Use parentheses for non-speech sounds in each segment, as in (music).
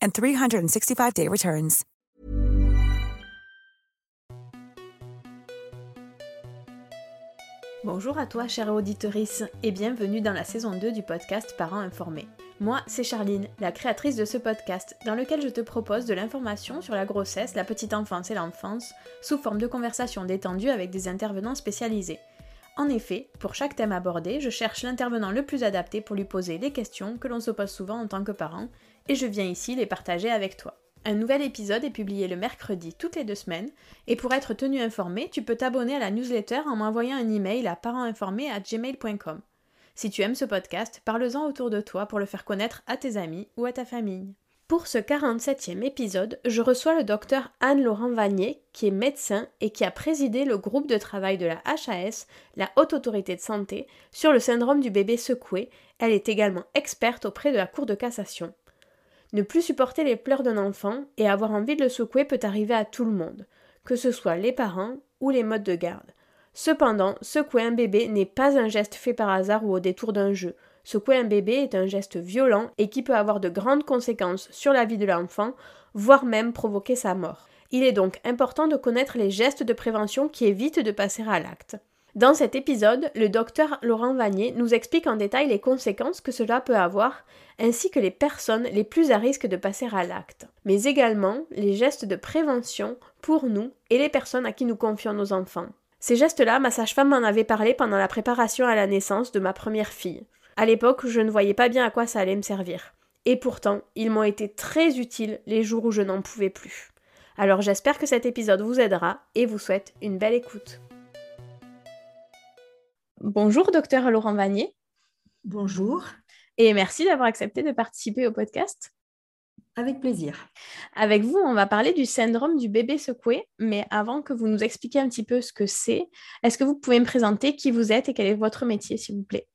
and 365-day returns. Bonjour à toi, chère auditorice, et bienvenue dans la saison 2 du podcast Parents informés. Moi, c'est Charline, la créatrice de ce podcast, dans lequel je te propose de l'information sur la grossesse, la petite enfance et l'enfance, sous forme de conversations détendues avec des intervenants spécialisés. En effet, pour chaque thème abordé, je cherche l'intervenant le plus adapté pour lui poser les questions que l'on se pose souvent en tant que parent, et je viens ici les partager avec toi. Un nouvel épisode est publié le mercredi toutes les deux semaines, et pour être tenu informé, tu peux t'abonner à la newsletter en m'envoyant un email à parentinformé@gmail.com. Si tu aimes ce podcast, parle-en autour de toi pour le faire connaître à tes amis ou à ta famille. Pour ce 47e épisode, je reçois le docteur Anne-Laurent Vanier, qui est médecin et qui a présidé le groupe de travail de la HAS, la Haute Autorité de Santé, sur le syndrome du bébé secoué. Elle est également experte auprès de la Cour de cassation. Ne plus supporter les pleurs d'un enfant et avoir envie de le secouer peut arriver à tout le monde, que ce soit les parents ou les modes de garde. Cependant, secouer un bébé n'est pas un geste fait par hasard ou au détour d'un jeu. Secouer un bébé est un geste violent et qui peut avoir de grandes conséquences sur la vie de l'enfant, voire même provoquer sa mort. Il est donc important de connaître les gestes de prévention qui évitent de passer à l'acte. Dans cet épisode, le docteur Laurent Vanier nous explique en détail les conséquences que cela peut avoir, ainsi que les personnes les plus à risque de passer à l'acte, mais également les gestes de prévention pour nous et les personnes à qui nous confions nos enfants. Ces gestes-là, ma sage-femme m'en avait parlé pendant la préparation à la naissance de ma première fille. À l'époque, je ne voyais pas bien à quoi ça allait me servir. Et pourtant, ils m'ont été très utiles les jours où je n'en pouvais plus. Alors j'espère que cet épisode vous aidera et vous souhaite une belle écoute. Bonjour, docteur Laurent Vanier. Bonjour. Et merci d'avoir accepté de participer au podcast. Avec plaisir. Avec vous, on va parler du syndrome du bébé secoué, mais avant que vous nous expliquiez un petit peu ce que c'est, est-ce que vous pouvez me présenter qui vous êtes et quel est votre métier, s'il vous plaît?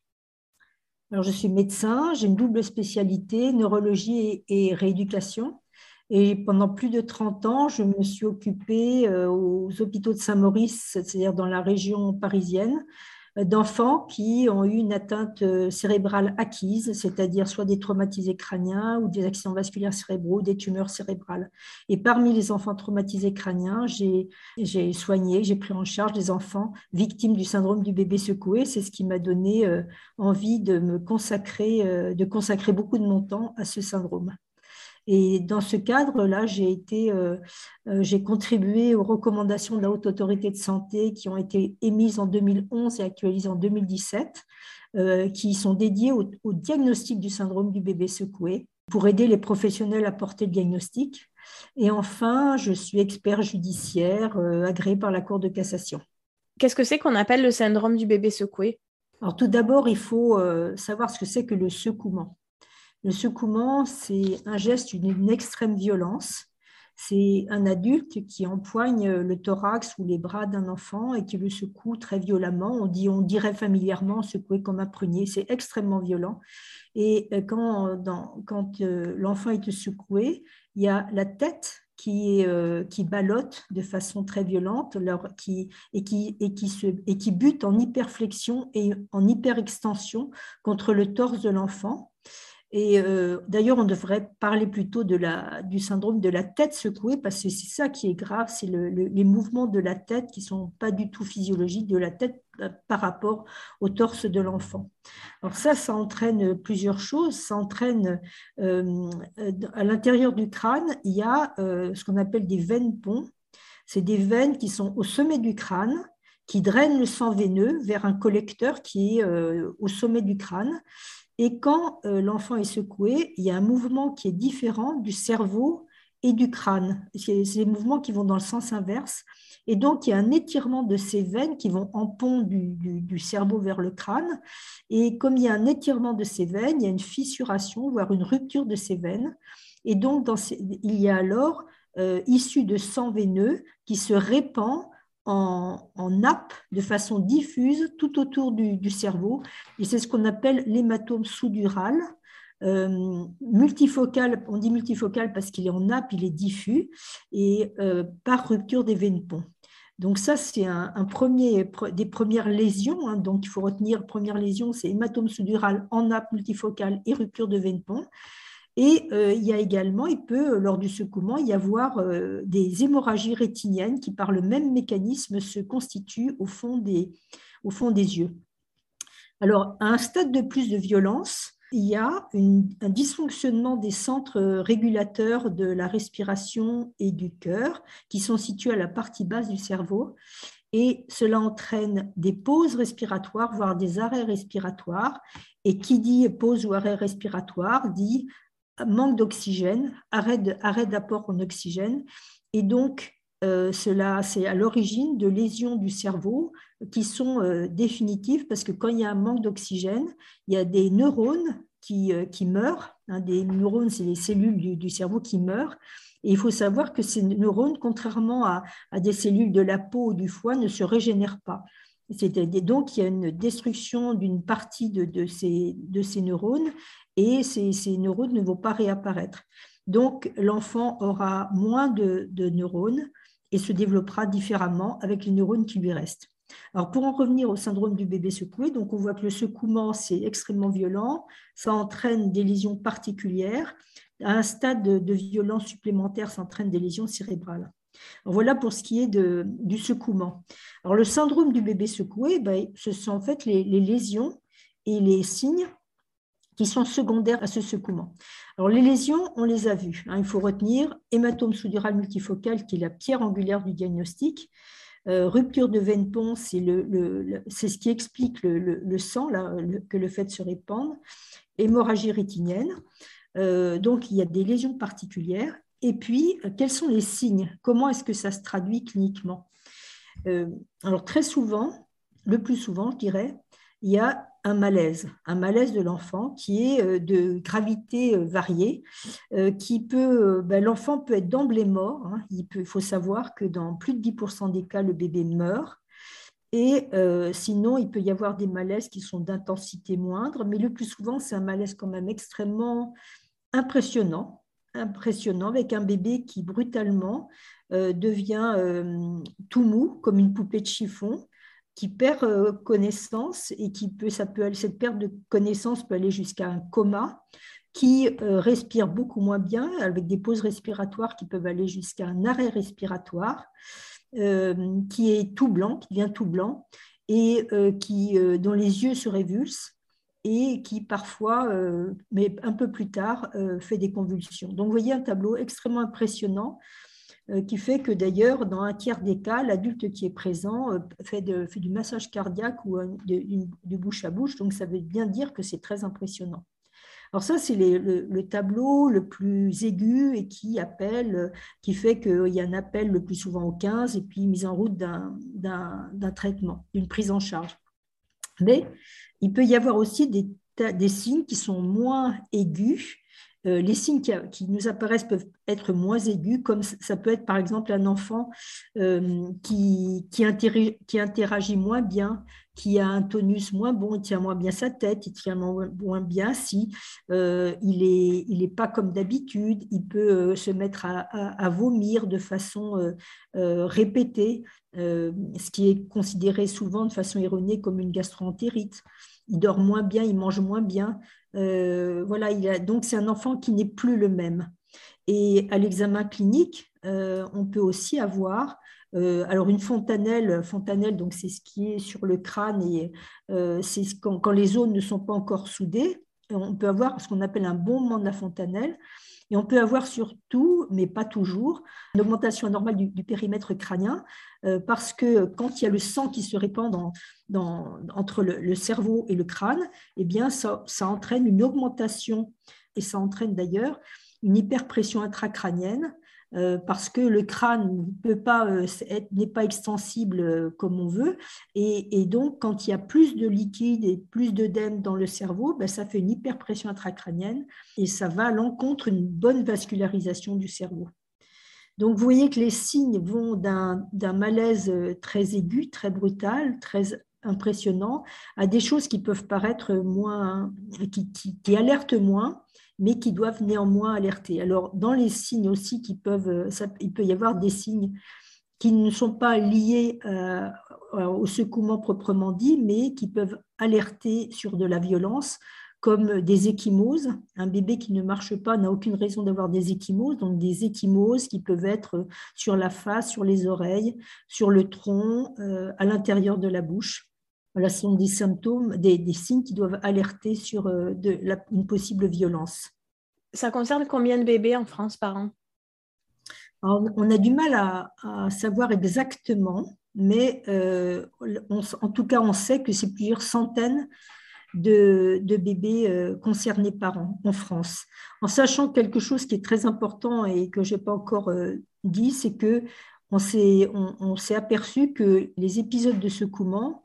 Alors, je suis médecin, j'ai une double spécialité, neurologie et rééducation. Et pendant plus de 30 ans, je me suis occupée euh, aux hôpitaux de Saint-Maurice, c'est-à-dire dans la région parisienne, d'enfants qui ont eu une atteinte euh, cérébrale acquise, c'est-à-dire soit des traumatisés crâniens ou des accidents vasculaires cérébraux, des tumeurs cérébrales. Et parmi les enfants traumatisés crâniens, j'ai soigné, j'ai pris en charge des enfants victimes du syndrome du bébé secoué. C'est ce qui m'a donné euh, envie de me consacrer, euh, de consacrer beaucoup de mon temps à ce syndrome. Et dans ce cadre-là, j'ai été, euh, euh, j'ai contribué aux recommandations de la Haute Autorité de Santé qui ont été émises en 2011 et actualisées en 2017, euh, qui sont dédiées au, diagnostic du syndrome du bébé secoué pour aider les professionnels à porter le diagnostic. Et enfin, je suis expert judiciaire agréé par la Cour de cassation. Qu'est-ce que c'est qu'on appelle le syndrome du bébé secoué? Alors tout d'abord, il faut savoir ce que c'est que le secouement. Le secouement, c'est un geste d'une extrême violence c'est un adulte qui empoigne le thorax ou les bras d'un enfant et qui le secoue très violemment. On, dit, on dirait familièrement secouer comme un prunier. C'est extrêmement violent. Et euh, quand, euh, l'enfant est secoué, il y a la tête qui, euh, qui ballotte de façon très violente et, qui se, et qui bute en hyperflexion et en hyperextension contre le torse de l'enfant. Et euh, d'ailleurs, on devrait parler plutôt du syndrome de la tête secouée, parce que c'est ça qui est grave, c'est les mouvements de la tête qui ne sont pas du tout physiologiques de la tête euh, par rapport au torse de l'enfant. Alors ça, ça entraîne plusieurs choses. Ça entraîne, euh, à l'intérieur du crâne, il y a ce qu'on appelle des veines ponts. C'est des veines qui sont au sommet du crâne, qui drainent le sang veineux vers un collecteur qui est au sommet du crâne et quand euh, l'enfant est secoué, il y a un mouvement qui est différent du cerveau et du crâne. C'est des mouvements qui vont dans le sens inverse. Et donc, il y a un étirement de ces veines qui vont en pont du, cerveau vers le crâne. Et comme il y a un étirement de ces veines, il y a une fissuration, voire une rupture de ces veines. Et donc, il y a alors, euh, issu de sang veineux, qui se répand en, nappe de façon diffuse tout autour du, cerveau. Et c'est ce qu'on appelle l'hématome sous-dural. Euh, multifocal, on dit multifocal parce qu'il est en nappe, il est diffus, et euh, par rupture des veines ponts. Donc ça, c'est un, premier, des premières lésions. Hein. donc il faut retenir, première lésion, c'est hématome sous-dural en nappe multifocale et rupture de veine pont. Et euh, il y a également, il peut, lors du secouement, y avoir euh, des hémorragies rétiniennes qui, par le même mécanisme, se constituent au fond des, au fond des yeux. Alors, à un stade de plus de violence, il y a un dysfonctionnement des centres régulateurs de la respiration et du cœur qui sont situés à la partie basse du cerveau. Et cela entraîne des pauses respiratoires, voire des arrêts respiratoires. Et qui dit pause ou arrêt respiratoire dit manque d'oxygène, arrêt d'apport en oxygène. Et donc, euh, cela, c'est à l'origine de lésions du cerveau qui sont euh, définitives parce que quand il y a un manque d'oxygène, il y a des neurones qui, euh, meurent. Hein, des neurones, c'est les cellules du, cerveau qui meurent. Et il faut savoir que ces neurones, contrairement à, des cellules de la peau ou du foie, ne se régénèrent pas. Donc, il y a une destruction d'une partie de, de, ces, de ces neurones et ces, neurones ne vont pas réapparaître. Donc, l'enfant aura moins de, neurones et se développera différemment avec les neurones qui lui restent. Alors, pour en revenir au syndrome du bébé secoué, donc on voit que le secouement, c'est extrêmement violent, ça entraîne des lésions particulières. À un stade de, violence supplémentaire, ça entraîne des lésions cérébrales. Voilà pour ce qui est de, du secouement. Alors, le syndrome du bébé secoué, ben, ce sont fait les lésions et les signes qui sont secondaires à ce secouement. Alors, les lésions, on les a vues. Hein. il faut retenir hématome sous-dural multifocal, qui est la pierre angulaire du diagnostic. Euh, rupture de veine pont, c'est le, ce qui explique le, sang, que le fait se répandre. Hémorragie rétinienne. Euh, donc, il y a des lésions particulières. Et puis, quels sont les signes? Comment est-ce que ça se traduit cliniquement? Euh, Alors, très souvent, le plus souvent, je dirais, il y a un malaise, un malaise de l'enfant qui est euh, de gravité euh, variée, euh, qui peut, ben, l'enfant peut être d'emblée mort. Hein. il, faut savoir que dans plus de 10% des cas, le bébé meurt. Et sinon, il peut y avoir des malaises qui sont d'intensité moindre, mais le plus souvent, c'est un malaise quand même extrêmement impressionnant, impressionnant, avec un bébé qui brutalement devient tout mou, comme une poupée de chiffon, qui perd euh, connaissance et qui peut, ça peut, cette perte de connaissance peut aller jusqu'à un coma, qui euh, respire beaucoup moins bien, avec des pauses respiratoires qui peuvent aller jusqu'à un arrêt respiratoire, euh, qui est tout blanc, qui devient tout blanc, et qui, dont les yeux se révulsent et qui parfois, mais un peu plus tard, fait des convulsions. Donc vous voyez un tableau extrêmement impressionnant euh, qui fait que d'ailleurs, dans un tiers des cas, l'adulte qui est présent euh, fait, du massage cardiaque ou du bouche à bouche, donc ça veut bien dire que c'est très impressionnant. Alors ça, c'est le, tableau le plus aigu et qui appelle, qui fait qu'il y a un appel le plus souvent au 15 et puis mise en route d'un traitement, d'une prise en charge. Mais il peut y avoir aussi des, signes qui sont moins aigus euh, les signes qui, nous apparaissent peuvent être moins aigus, comme ça peut être par exemple un enfant euh, qui, interagit moins bien, qui a un tonus moins bon, il tient moins bien sa tête, il tient moins, bien si euh, il n'est pas comme d'habitude, il peut se mettre à, vomir de façon répétée, ce qui est considéré souvent de façon erronée comme une gastroentérite. Il dort moins bien, il mange moins bien. Euh, voilà, il a, donc c'est un enfant qui n'est plus le même. Et à l'examen clinique, euh, on peut aussi avoir euh, alors une fontanelle, fontanelle donc c'est ce qui est sur le crâne et c'est quand, quand, les zones ne sont pas encore soudées, on peut avoir ce qu'on appelle un bombement de la fontanelle. Et on peut avoir surtout, mais pas toujours, une augmentation anormale du, périmètre crânien, parce que quand il y a le sang qui se répand entre le, cerveau et le crâne, eh bien, ça, entraîne une augmentation, et ça entraîne d'ailleurs une hyperpression intracrânienne, euh, parce que le crâne n'est pas, euh, n'est pas extensible euh, comme on veut. Et, donc, quand il y a plus de liquide et plus d'œdème dans le cerveau, ben, ça fait une hyperpression intracrânienne et ça va à l'encontre d'une bonne vascularisation du cerveau. Donc, vous voyez que les signes vont d'un malaise très aigu, très brutal, très impressionnant, à des choses qui peuvent paraître moins, qui, alertent moins, mais qui doivent néanmoins alerter. Alors, dans les signes aussi qui peuvent, il peut y avoir des signes qui ne sont pas liés euh, au secouement proprement dit, mais qui peuvent alerter sur de la violence, comme des échymoses. Un bébé qui ne marche pas n'a aucune raison d'avoir des échymoses, donc des échymoses qui peuvent être sur la face, sur les oreilles, sur le tronc, euh, à l'intérieur de la bouche. Voilà, ce sont des symptômes, des, signes qui doivent alerter sur euh, une possible violence. Ça concerne combien de bébés en France par an? On a du mal à, savoir exactement, mais euh, en tout cas, on sait que c'est plusieurs centaines de, bébés euh, concernés par an en France. En sachant quelque chose qui est très important et que je n'ai pas encore dit, c'est que on s'est aperçu que les épisodes de secouement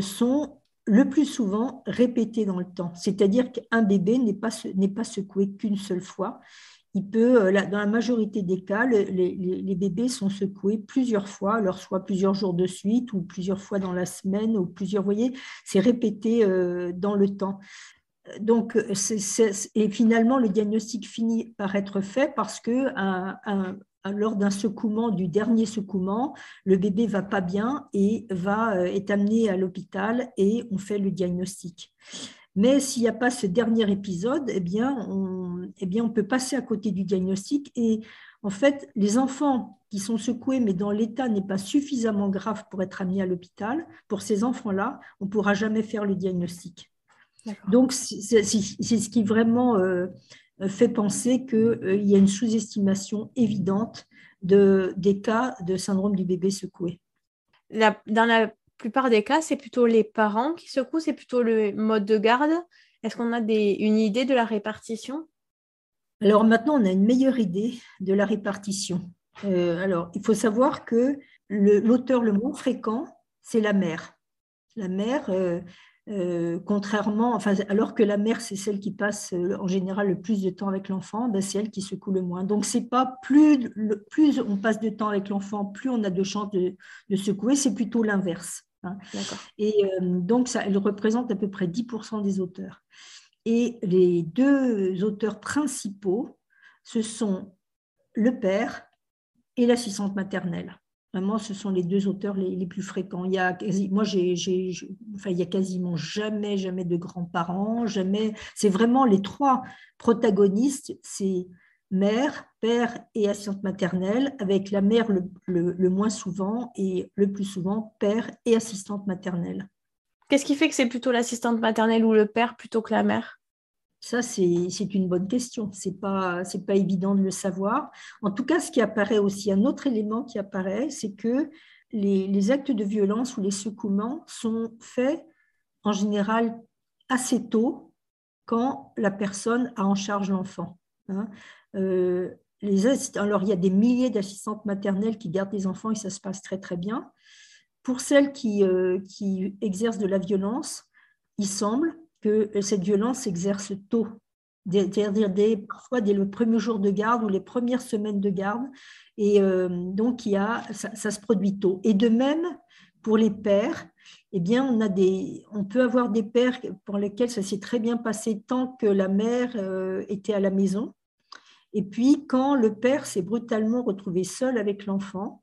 sont le plus souvent répétés dans le temps. C'est-à-dire qu'un bébé n'est pas, pas secoué qu'une seule fois. Il peut, euh, dans la majorité des cas, les, bébés sont secoués plusieurs fois, alors soit plusieurs jours de suite ou plusieurs fois dans la semaine ou plusieurs, vous voyez, c'est répété euh, dans le temps. Donc, et finalement, le diagnostic finit par être fait parce que un, lors d'un secouement, du dernier secouement, le bébé va pas bien et va, euh, est amené à l'hôpital et on fait le diagnostic. Mais s'il n'y a pas ce dernier épisode, eh bien, on, eh bien, on peut passer à côté du diagnostic. Et en fait, les enfants qui sont secoués, mais dont l'état n'est pas suffisamment grave pour être amenés à l'hôpital, pour ces enfants-là, on ne pourra jamais faire le diagnostic. Donc, c'est ce qui vraiment euh, euh, fait penser qu'il euh, y a une sous-estimation évidente de, des cas de syndrome du bébé secoué. dans la plupart des cas, c'est plutôt les parents qui secouent, c'est plutôt le mode de garde. Est-ce qu'on a des, une idée de la répartition? Alors maintenant, on a une meilleure idée de la répartition. Euh, alors, il faut savoir que l'auteur le, moins fréquent, c'est la mère. La mère, euh, contrairement, enfin, alors que la mère, c'est celle qui passe euh, en général le plus de temps avec l'enfant, ben, c'est elle qui secoue le moins. Donc, c'est pas plus, plus on passe de temps avec l'enfant, plus on a de chances de, secouer, c'est plutôt l'inverse. Hein. Et euh, donc, ça, elle représente à peu près 10% des auteurs. Et les deux auteurs principaux, ce sont le père et l'assistante maternelle. Vraiment, ce sont les deux auteurs les, plus fréquents. Il y a, moi, j'ai, il y a quasiment jamais, jamais de grands-parents, jamais. C'est vraiment les trois protagonistes, c'est mère, père et assistante maternelle, avec la mère le, le, moins souvent et le plus souvent père et assistante maternelle. Qu'est-ce qui fait que c'est plutôt l'assistante maternelle ou le père plutôt que la mère? Ça, c'est une bonne question. Ce n'est pas, pas évident de le savoir. En tout cas, ce qui apparaît aussi, un autre élément qui apparaît, c'est que les, actes de violence ou les secouements sont faits en général assez tôt quand la personne a en charge l'enfant. Hein. Euh, alors, il y a des milliers d'assistantes maternelles qui gardent des enfants et ça se passe très, très bien. Pour celles qui, euh, qui exercent de la violence, il semble que cette violence s'exerce tôt. c'est-à-dire parfois dès le premier jour de garde ou les premières semaines de garde. Et euh, donc, ça, se produit tôt. Et de même, pour les pères, eh bien, on, peut avoir des pères pour lesquels ça s'est très bien passé tant que la mère euh, était à la maison. Et puis, quand le père s'est brutalement retrouvé seul avec l'enfant,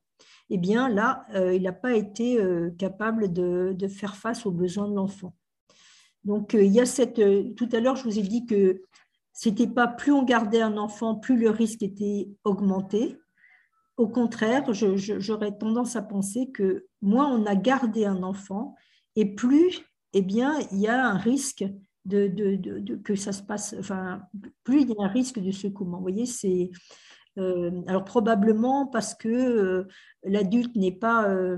eh bien, là, euh, il n'a pas été capable de, faire face aux besoins de l'enfant. Donc, il y a cette. Tout à l'heure, je vous ai dit que c'était pas plus on gardait un enfant, plus le risque était augmenté. Au contraire, j'aurais tendance à penser que moins on a gardé un enfant, et plus, eh bien, il y a un risque de, que ça se passe, enfin, plus il y a un risque de secouement. Vous voyez, c'est euh, alors probablement parce que euh, l'adulte n'est pas, euh,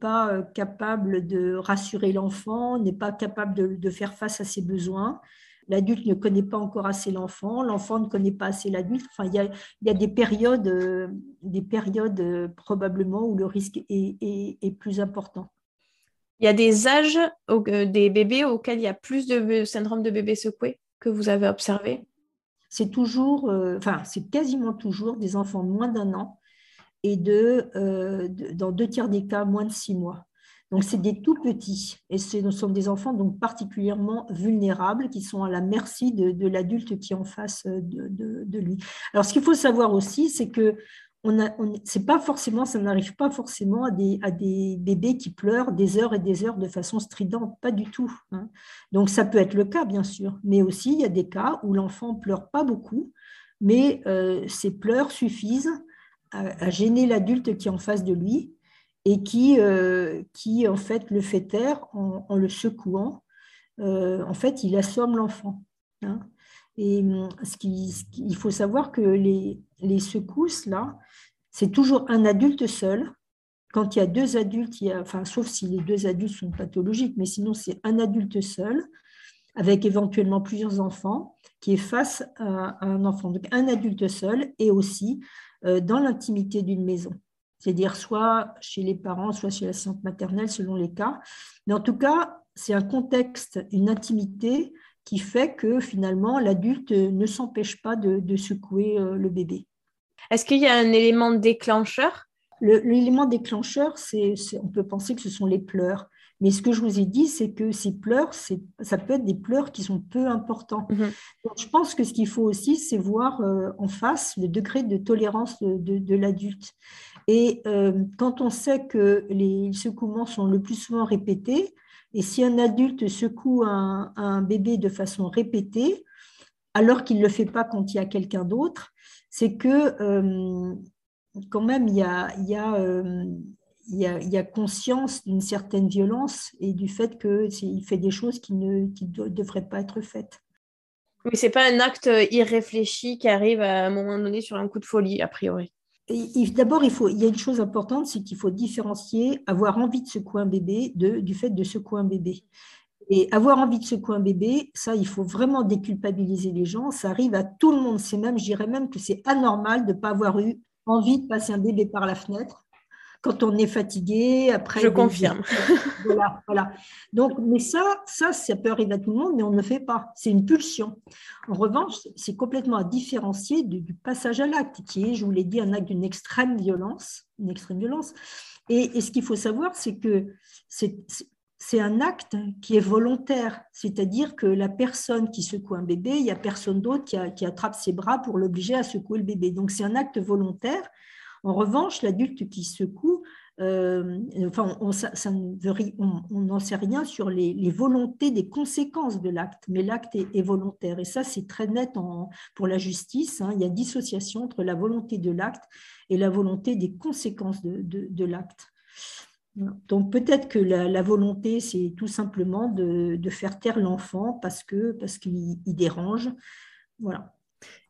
pas capable de rassurer l'enfant, n'est pas capable de, faire face à ses besoins. L'adulte ne connaît pas encore assez l'enfant, l'enfant ne connaît pas assez l'adulte. Enfin, il y a, il y a des périodes, euh, des périodes euh, probablement où le risque est, est, plus important. Il y a des âges euh, des bébés auxquels il y a plus de syndrome de bébé secoué que vous avez observé? C'est toujours, enfin, c'est quasiment toujours des enfants de moins d'un an et de, dans deux tiers des cas, moins de six mois. Donc, c'est des tout petits et ce sont des enfants donc particulièrement vulnérables qui sont à la merci de, l'adulte qui est en face de, lui. Alors, ce qu'il faut savoir aussi, c'est que on c'est pas forcément, ça n'arrive pas forcément à des, à des, bébés qui pleurent des heures et des heures de façon stridente, pas du tout. Hein. Donc, ça peut être le cas, bien sûr, mais aussi il y a des cas où l'enfant pleure pas beaucoup, mais euh, ses pleurs suffisent à gêner l'adulte qui est en face de lui et qui, euh, qui en fait le fait taire en, le secouant. Euh, en fait, il assomme l'enfant. Hein. Et il faut savoir que les, les secousses, là, c'est toujours un adulte seul. Quand il y a deux adultes, enfin, sauf si les deux adultes sont pathologiques, mais sinon c'est un adulte seul, avec éventuellement plusieurs enfants, qui est face à, un enfant. Donc un adulte seul et aussi euh, dans l'intimité d'une maison c'est-à-dire soit chez les parents, soit chez l'assistante maternelle, selon les cas. Mais en tout cas, c'est un contexte, une intimité qui fait que finalement, l'adulte ne s'empêche pas de, secouer euh, le bébé. Est-ce qu'il y a un élément déclencheur? L'élément déclencheur, c'est, on peut penser que ce sont les pleurs. Mais ce que je vous ai dit, c'est que ces pleurs, ça peut être des pleurs qui sont peu importants. Mhm. je pense que ce qu'il faut aussi, c'est voir euh, en face le degré de tolérance de l'adulte. Et euh, quand on sait que les secouements sont le plus souvent répétés, et si un adulte secoue un, bébé de façon répétée, alors qu'il ne le fait pas quand il y a quelqu'un d'autre, c'est que euh, quand même il y a, il y a, euh, il y a, il y a conscience d'une certaine violence et du fait qu'il fait des choses qui ne qui devraient pas être faites. Mais ce n'est pas un acte irréfléchi qui arrive à un moment donné sur un coup de folie, a priori. D'abord, il, faut, il y a une chose importante, c'est qu'il faut différencier avoir envie de secouer un bébé de, du fait de secouer un bébé. Et avoir envie de secouer un bébé, ça, il faut vraiment déculpabiliser les gens. Ça arrive à tout le monde. C'est même, je dirais même que c'est anormal de ne pas avoir eu envie de passer un bébé par la fenêtre quand on est fatigué, après. Je confirme. (laughs) Voilà, voilà. Donc, mais ça, ça, ça peut arriver à tout le monde, mais on ne le fait pas. C'est une pulsion. En revanche, c'est complètement à différencier du, passage à l'acte, qui est, je vous l'ai dit, un acte d'une extrême violence, une extrême violence. Et, ce qu'il faut savoir, c'est que c'est un acte qui est volontaire, c'est-à-dire que la personne qui secoue un bébé, il n'y a personne d'autre qui, attrape ses bras pour l'obliger à secouer le bébé. Donc c'est un acte volontaire en revanche, l'adulte qui secoue, euh, on n'en sait rien sur les, volontés des conséquences de l'acte, mais l'acte est, volontaire. Et ça, c'est très net pour la justice. Hein. Il y a dissociation entre la volonté de l'acte et la volonté des conséquences de, l'acte. Donc peut-être que la, volonté, c'est tout simplement de, faire taire l'enfant parce que parce qu'il dérange. Voilà.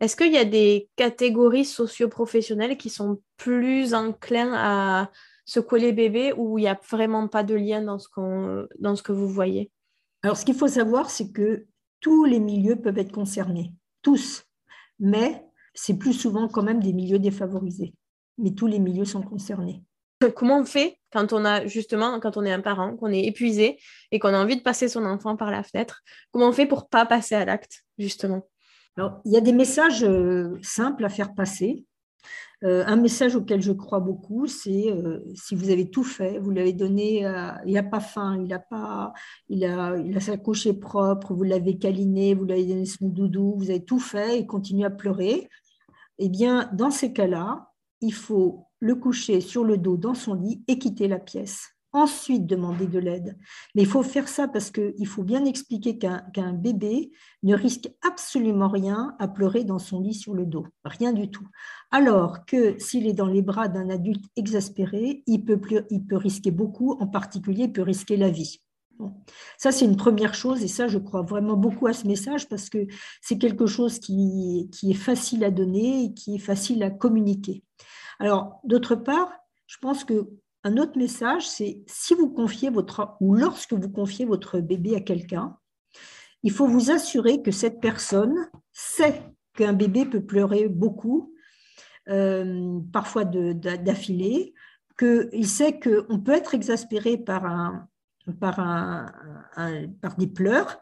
Est-ce qu'il y a des catégories socio-professionnelles qui sont plus enclins à secouer les bébés ou il n'y a vraiment pas de lien dans ce, dans ce que vous voyez? Alors, ce qu'il faut savoir, c'est que tous les milieux peuvent être concernés, tous, mais c'est plus souvent quand même des milieux défavorisés. Mais tous les milieux sont concernés. Comment on fait quand on a justement, quand on est un parent, qu'on est épuisé et qu'on a envie de passer son enfant par la fenêtre Comment on fait pour pas passer à l'acte, justement? Alors, il y a des messages euh, simples à faire passer. Euh, un message auquel je crois beaucoup, c'est euh, si vous avez tout fait, vous l'avez donné, il n'a pas faim, il a, pas, il a, il a sa couche propre, vous l'avez câliné, vous l'avez donné son doudou, vous avez tout fait et continue à pleurer. Eh bien, dans ces cas-là, il faut le coucher sur le dos dans son lit et quitter la pièce ensuite demander de l'aide. Mais il faut faire ça parce qu'il faut bien expliquer qu'un bébé ne risque absolument rien à pleurer dans son lit sur le dos, rien du tout. Alors que s'il est dans les bras d'un adulte exaspéré, il peut, il peut risquer beaucoup, en particulier il peut risquer la vie. Ça, c'est une première chose, et ça, je crois vraiment beaucoup à ce message parce que c'est quelque chose qui, est facile à donner et qui est facile à communiquer. Alors, d'autre part, je pense que un autre message, c'est si vous confiez votre ou lorsque vous confiez votre bébé à quelqu'un, il faut vous assurer que cette personne sait qu'un bébé peut pleurer beaucoup, euh, parfois d'affilée, qu'il sait qu'on peut être exaspéré par, un, par, des pleurs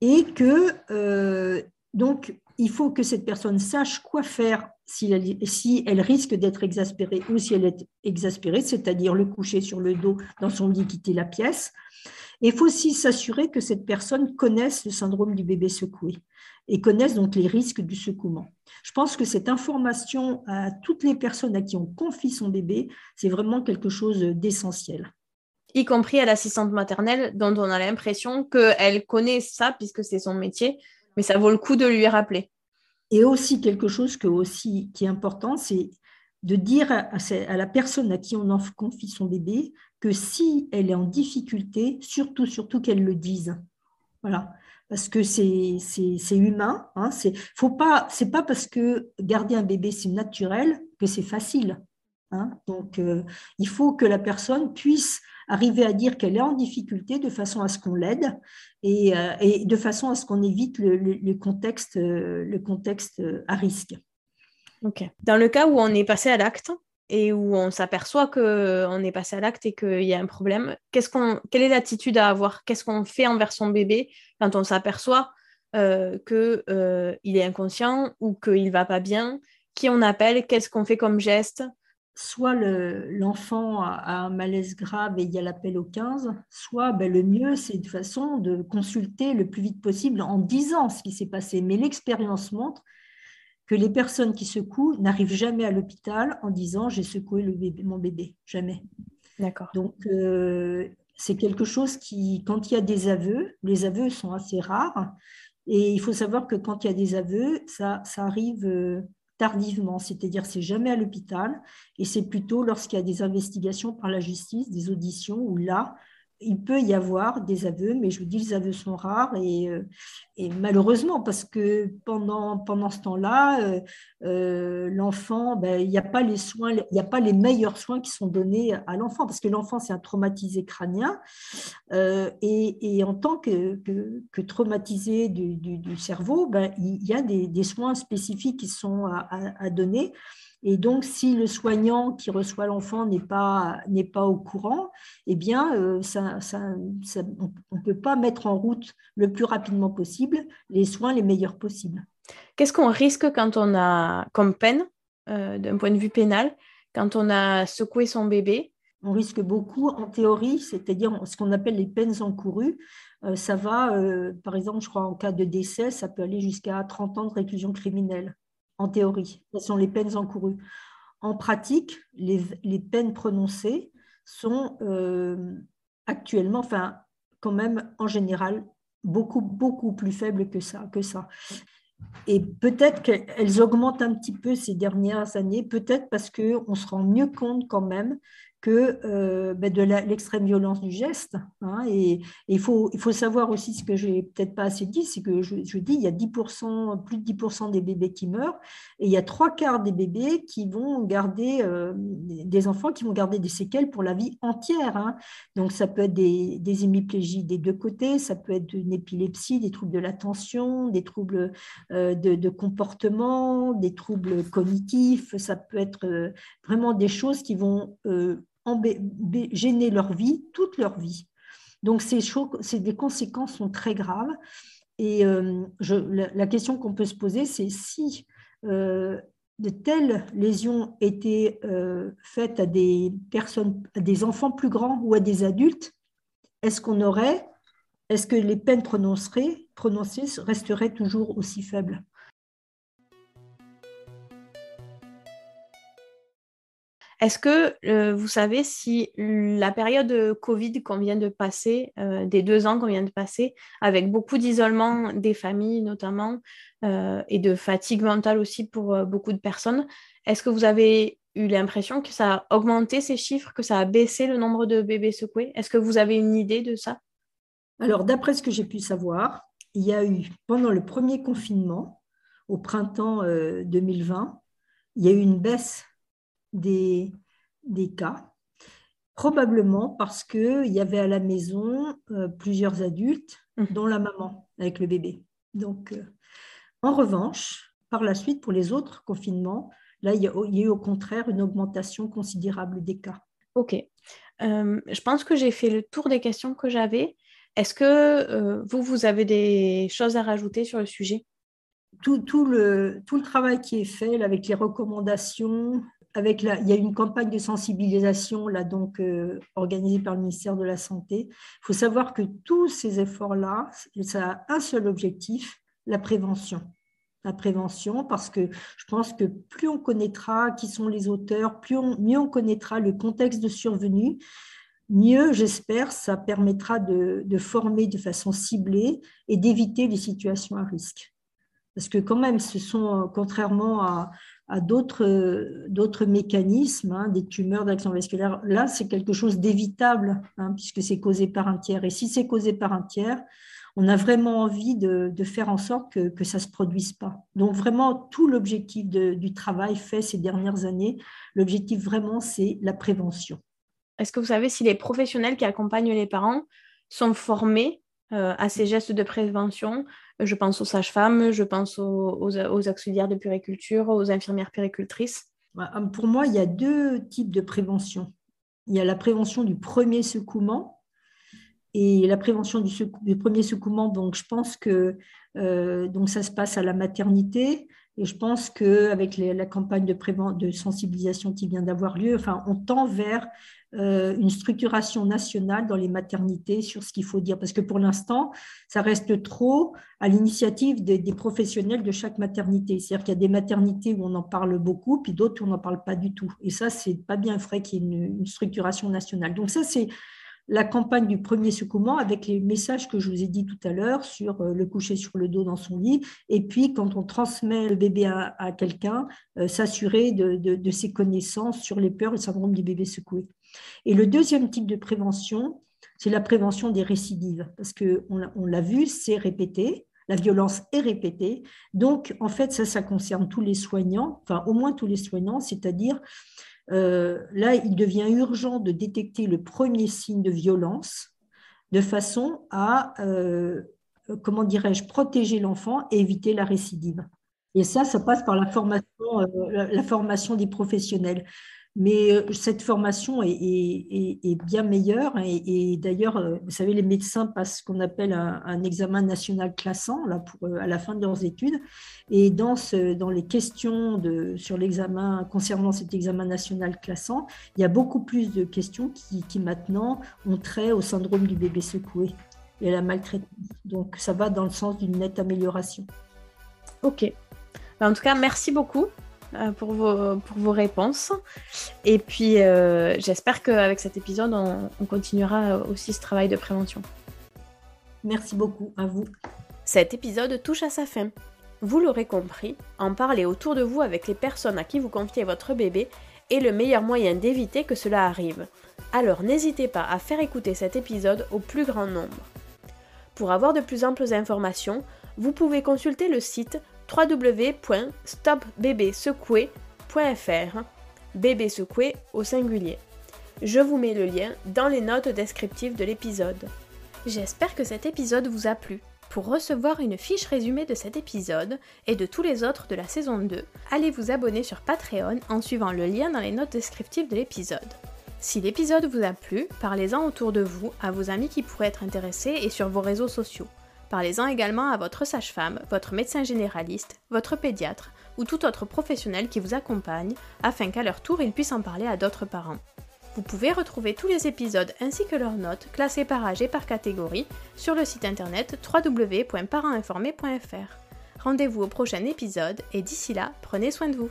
et que euh, donc il faut que cette personne sache quoi faire si elle, si elle risque d'être exaspérée ou si elle est exaspérée, c'est-à-dire le coucher sur le dos dans son lit, quitter la pièce. il faut aussi s'assurer que cette personne connaisse le syndrome du bébé secoué et connaisse donc les risques du secouement. Je pense que cette information à toutes les personnes à qui on confie son bébé, c'est vraiment quelque chose d'essentiel. Y compris à l'assistante maternelle, dont on a l'impression qu'elle connaît ça puisque c'est son métier, mais ça vaut le coup de lui rappeler. Et aussi quelque chose qui est important, c'est de dire à, la personne à qui on en confie son bébé que si elle est en difficulté, surtout, surtout qu'elle le dise. Voilà. Parce que c'est humain. Hein, c'est pas, pas parce que garder un bébé c'est naturel que c'est facile. Hein. Donc, euh, il faut que la personne puisse arriver à dire qu'elle est en difficulté de façon à ce qu'on l'aide et, euh, de façon à ce qu'on évite le, contexte, euh, à risque. Dans le cas où on est passé à l'acte et où on s'aperçoit qu'on est passé à l'acte et qu'il y a un problème, quelle est l'attitude à avoir? Qu'est-ce qu'on fait envers son bébé quand on s'aperçoit qu'il est inconscient ou qu'il ne va pas bien? Qui on appelle? Qu'est-ce qu'on fait comme geste? Soit l'enfant a, un malaise grave et il y a l'appel au 15, soit ben, le mieux, c'est de façon de consulter le plus vite possible en disant ce qui s'est passé. Mais l'expérience montre que les personnes qui secouent n'arrivent jamais à l'hôpital en disant j'ai secoué le bébé, mon bébé, jamais. D'accord. Donc, euh, c'est quelque chose qui, quand il y a des aveux, les aveux sont assez rares, et il faut savoir que quand il y a des aveux, ça, ça arrive euh, tardivement, c'est-à-dire c'est jamais à l'hôpital et c'est plutôt lorsqu'il y a des investigations par la justice, des auditions, où là, il peut y avoir des aveux, mais je vous dis, les aveux sont rares et, euh, malheureusement, parce que pendant, pendant ce temps-là, euh, euh, l'enfant, ben, il n'y a pas les soins, il a pas les meilleurs soins qui sont donnés à l'enfant, parce que l'enfant, c'est un traumatisé crânien et, en tant que, que, traumatisé du, cerveau, ben, il y a des, soins spécifiques qui sont à donner. Et donc, si le soignant qui reçoit l'enfant n'est pas, n'est pas au courant, eh bien, euh, ça, on ne peut pas mettre en route le plus rapidement possible les soins les meilleurs possibles. Qu'est-ce qu'on risque quand on a, comme peine, euh, d'un point de vue pénal, quand on a secoué son bébé? On risque beaucoup en théorie, c'est-à-dire ce qu'on appelle les peines encourues. Euh, ça va, par exemple, je crois en cas de décès, ça peut aller jusqu'à 30 ans de réclusion criminelle en théorie. Ce sont les peines encourues. En pratique, les, peines prononcées sont euh, actuellement, enfin, quand même, en général, beaucoup, beaucoup plus faibles que ça. Que ça. Et peut-être qu'elles augmentent un petit peu ces dernières années, peut-être parce qu'on se rend mieux compte quand même que euh, ben, de l'extrême violence du geste. Hein, et, il, faut, il faut savoir aussi ce que je n'ai peut-être pas assez dit, c'est que je, dis il y a 10%, plus de 10% des bébés qui meurent, et il y a trois quarts des bébés qui vont garder, euh, des enfants qui vont garder des séquelles pour la vie entière. Hein. Donc ça peut être des, des, hémiplégies des deux côtés, ça peut être une épilepsie, des troubles de l'attention, des troubles euh, de, comportement, des troubles cognitifs, ça peut être vraiment des choses qui vont gêner leur vie, toute leur vie. Donc, ces, des conséquences sont très graves. Et la, question qu'on peut se poser, c'est si de telles lésions étaient faites à des personnes, à des enfants plus grands ou à des adultes, est-ce qu'on aurait, est-ce que les peines prononcées resteraient toujours aussi faibles? Est-ce que euh, vous savez si la période Covid qu'on vient de passer, euh, des deux ans qu'on vient de passer, avec beaucoup d'isolement des familles notamment, euh, et de fatigue mentale aussi pour beaucoup de personnes, est-ce que vous avez eu l'impression que ça a augmenté ces chiffres, que ça a baissé le nombre de bébés secoués? Est-ce que vous avez une idée de ça? Alors, d'après ce que j'ai pu savoir, il y a eu, pendant le premier confinement, au printemps 2020, il y a eu une baisse des, des cas, probablement parce qu'il y avait à la maison euh, plusieurs adultes, mmh. dont la maman avec le bébé. Donc, euh, en revanche, par la suite, pour les autres confinements, là, il y, a, eu au contraire une augmentation considérable des cas. Ok. Euh, je pense que j'ai fait le tour des questions que j'avais. Est-ce que vous, vous avez des choses à rajouter sur le sujet? Tout, tout, le, tout le travail qui est fait avec les recommandations, avec il y a une campagne de sensibilisation là donc euh, organisée par le ministère de la Santé. Il faut savoir que tous ces efforts-là, ça a un seul objectif, la prévention. La prévention, parce que je pense que plus on connaîtra qui sont les auteurs, plus mieux on connaîtra le contexte de survenue, mieux, j'espère, ça permettra de, de former de façon ciblée et d'éviter les situations à risque. Parce que quand même, ce sont, contrairement à, à d'autres mécanismes, hein, des tumeurs d'action vasculaire. Là, c'est quelque chose d'évitable, hein, puisque c'est causé par un tiers. Et si c'est causé par un tiers, on a vraiment envie de, faire en sorte que, ça ne se produise pas. Donc vraiment, tout l'objectif du travail fait ces dernières années, l'objectif vraiment, c'est la prévention. Est-ce que vous savez si les professionnels qui accompagnent les parents sont formés euh, à ces gestes de prévention je pense aux sages-femmes, je pense aux, auxiliaires de puriculture, aux infirmières puricultrices. Hum, pour moi, il y a deux types de prévention. Il y a la prévention du premier secouement et la prévention du, premier secouement. Donc, je pense que euh, donc ça se passe à la maternité. Et je pense qu'avec la campagne de, de sensibilisation qui vient d'avoir lieu, enfin, on tend vers une structuration nationale dans les maternités sur ce qu'il faut dire. Parce que pour l'instant, ça reste trop à l'initiative des, professionnels de chaque maternité. C'est-à-dire qu'il y a des maternités où on en parle beaucoup, puis d'autres où on n'en parle pas du tout. Et ça, c'est pas bien vrai qu'il y ait une, structuration nationale. Donc ça, c'est la campagne du premier secouement avec les messages que je vous ai dit tout à l'heure sur euh, le coucher sur le dos dans son lit, et puis quand on transmet le bébé à, quelqu'un, euh, s'assurer de, ses connaissances sur les peurs et le syndrome du bébé secoué. Et le deuxième type de prévention, c'est la prévention des récidives, parce qu'on on, l'a vu, c'est répété, la violence est répétée. Donc, en fait, ça, ça concerne tous les soignants, enfin au moins tous les soignants, c'est-à-dire euh, là, il devient urgent de détecter le premier signe de violence de façon à, euh, comment dirais-je, protéger l'enfant et éviter la récidive. Et ça, ça passe par la formation, euh, la formation des professionnels. Mais euh, cette formation est, bien meilleure. Et, d'ailleurs, euh, vous savez, les médecins passent ce qu'on appelle un, examen national classant là, pour, euh, à la fin de leurs études. Et dans, les questions sur l'examen, concernant cet examen national classant, il y a beaucoup plus de questions qui, maintenant ont trait au syndrome du bébé secoué et à la maltraitance. Donc, ça va dans le sens d'une nette amélioration. Ok. Ben, en tout cas, merci beaucoup pour, vos, pour vos réponses. Et puis, euh, j'espère qu'avec cet épisode, on, continuera aussi ce travail de prévention. Merci beaucoup à vous. Cet épisode touche à sa fin. Vous l'aurez compris, en parler autour de vous avec les personnes à qui vous confiez votre bébé est le meilleur moyen d'éviter que cela arrive. Alors n'hésitez pas à faire écouter cet épisode au plus grand nombre. Pour avoir de plus amples informations, vous pouvez consulter le site www.stopbébésecoué.fr, bébé secoué au singulier. Je vous mets le lien dans les notes descriptives de l'épisode. J'espère que cet épisode vous a plu. Pour recevoir une fiche résumée de cet épisode et de tous les autres de la saison 2, allez vous abonner sur Patreon en suivant le lien dans les notes descriptives de l'épisode. Si l'épisode vous a plu, parlez-en autour de vous, à vos amis qui pourraient être intéressés et sur vos réseaux sociaux. Parlez-en également à votre sage-femme, votre médecin généraliste, votre pédiatre ou tout autre professionnel qui vous accompagne afin qu'à leur tour ils puissent en parler à d'autres parents. Vous pouvez retrouver tous les épisodes ainsi que leurs notes classées par âge et par catégorie sur le site internet www.parentinformé.fr. Rendez-vous au prochain épisode et d'ici là, prenez soin de vous.